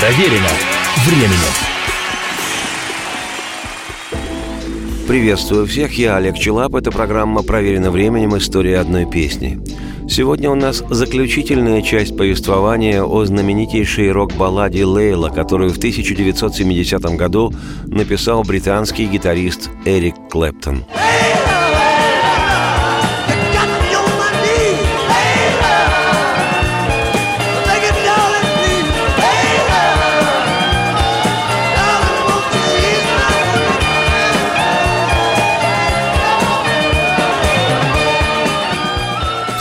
Проверено временем. Приветствую всех, я Олег Челап. Это программа «Проверено временем. История одной песни». Сегодня у нас заключительная часть повествования о знаменитейшей рок-балладе «Лейла», которую в 1970 году написал британский гитарист Эрик Клэптон.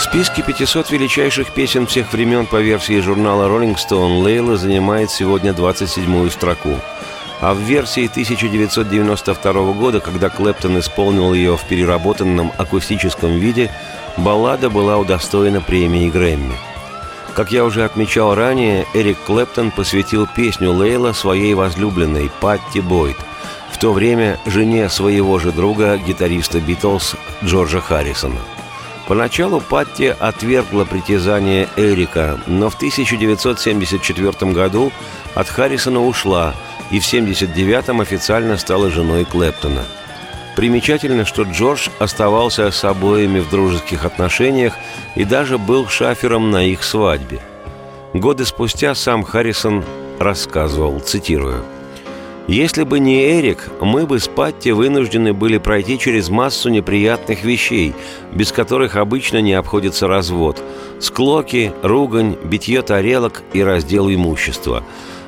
Списке 500 величайших песен всех времен по версии журнала Rolling Stone Лейла занимает сегодня 27-ю строку. А в версии 1992 года, когда Клэптон исполнил ее в переработанном акустическом виде, баллада была удостоена премии Грэмми. Как я уже отмечал ранее, Эрик Клэптон посвятил песню Лейла своей возлюбленной Патти Бойд, в то время жене своего же друга, гитариста Битлз Джорджа Харрисона – Поначалу Патти отвергла притязание Эрика, но в 1974 году от Харрисона ушла и в 1979 официально стала женой Клэптона. Примечательно, что Джордж оставался с обоими в дружеских отношениях и даже был шафером на их свадьбе. Годы спустя сам Харрисон рассказывал, цитирую – если бы не Эрик, мы бы с Патти вынуждены были пройти через массу неприятных вещей, без которых обычно не обходится развод. Склоки, ругань, битье тарелок и раздел имущества.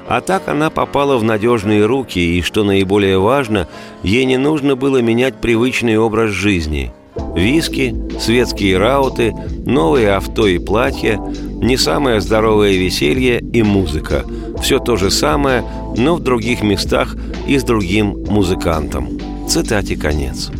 А так она попала в надежные руки, и, что наиболее важно, ей не нужно было менять привычный образ жизни – Виски, светские рауты, новые авто и платья, не самое здоровое веселье и музыка. Все то же самое, но в других местах и с другим музыкантом. Цитате конец.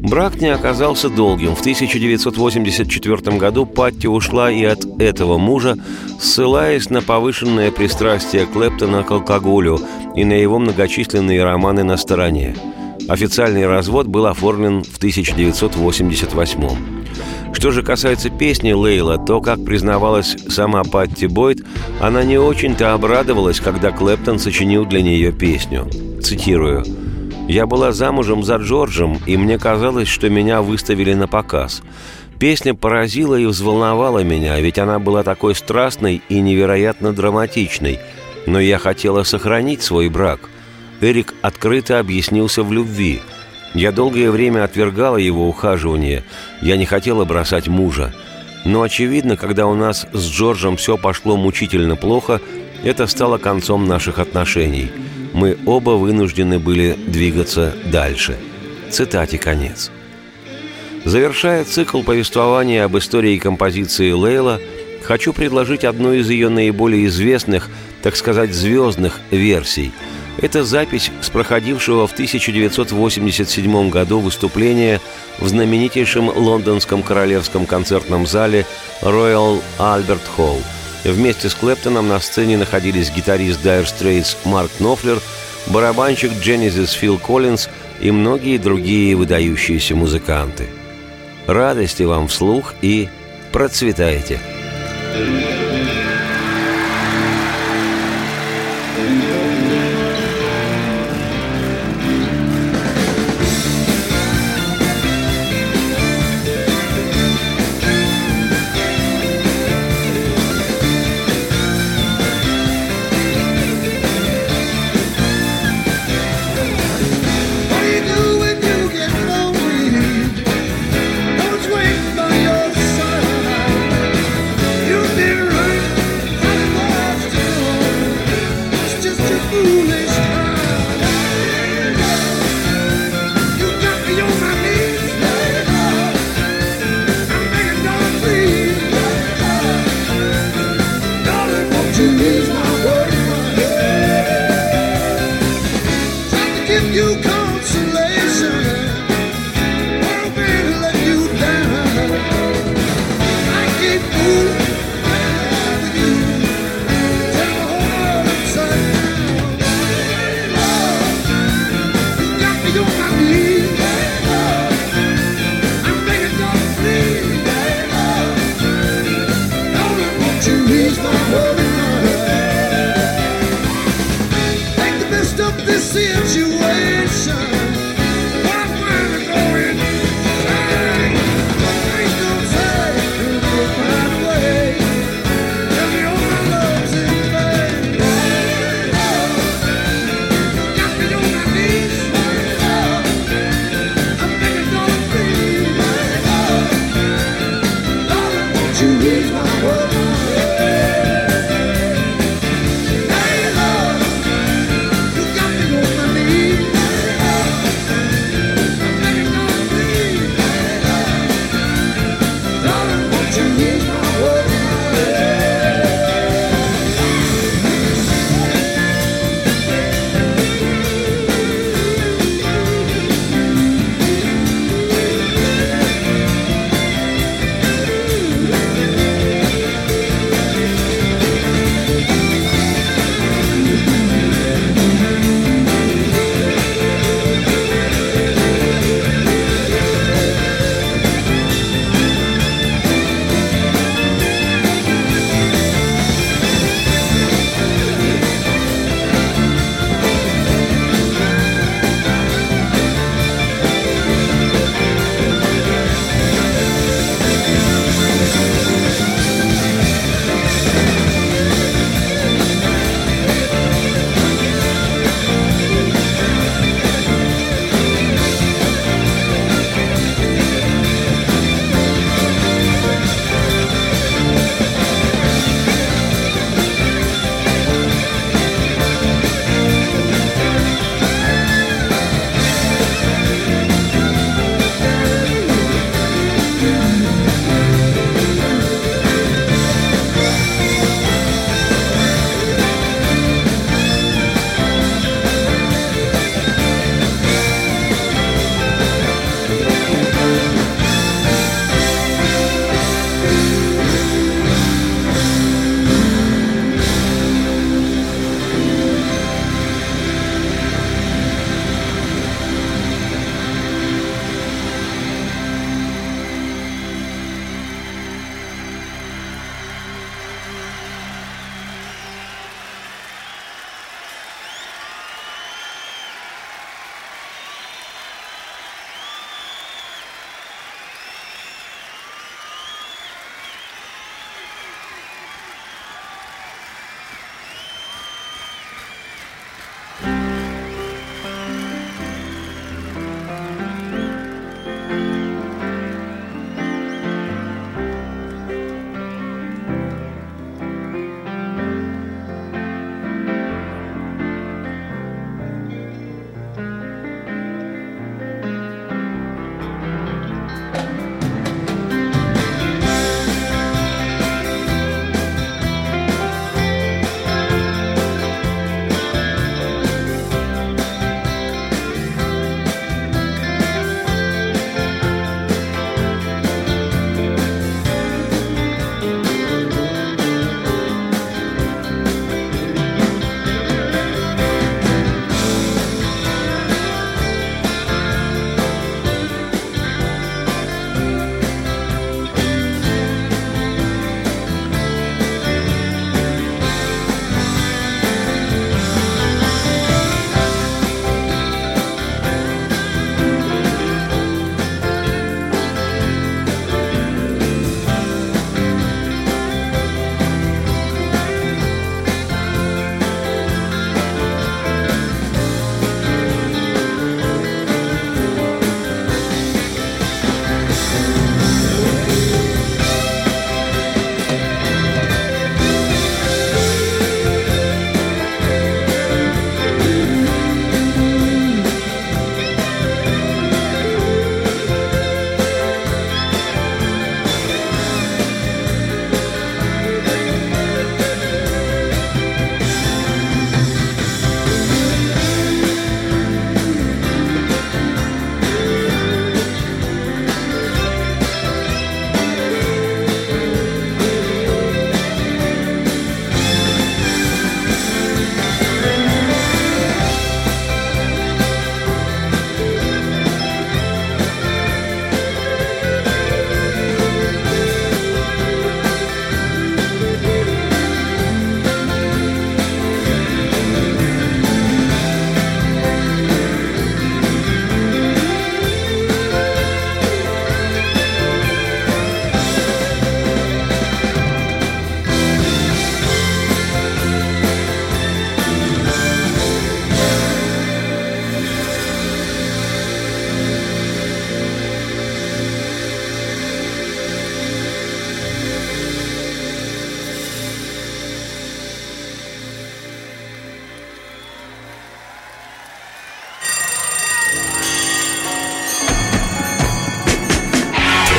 Брак не оказался долгим. В 1984 году Патти ушла и от этого мужа, ссылаясь на повышенное пристрастие Клэптона к алкоголю и на его многочисленные романы на стороне – Официальный развод был оформлен в 1988 Что же касается песни Лейла, то, как признавалась сама Патти Бойд, она не очень-то обрадовалась, когда Клэптон сочинил для нее песню. Цитирую. «Я была замужем за Джорджем, и мне казалось, что меня выставили на показ. Песня поразила и взволновала меня, ведь она была такой страстной и невероятно драматичной. Но я хотела сохранить свой брак – Эрик открыто объяснился в любви. Я долгое время отвергала его ухаживание. Я не хотела бросать мужа. Но, очевидно, когда у нас с Джорджем все пошло мучительно плохо, это стало концом наших отношений. Мы оба вынуждены были двигаться дальше. Цитате конец. Завершая цикл повествования об истории композиции Лейла, хочу предложить одну из ее наиболее известных, так сказать, звездных версий – это запись с проходившего в 1987 году выступления в знаменитейшем лондонском королевском концертном зале Royal Albert Hall. Вместе с Клэптоном на сцене находились гитарист Dire Straits Марк Нофлер, барабанщик Genesis Фил Коллинз и многие другие выдающиеся музыканты. Радости вам вслух и процветайте! thank you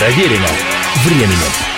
Проверено временем.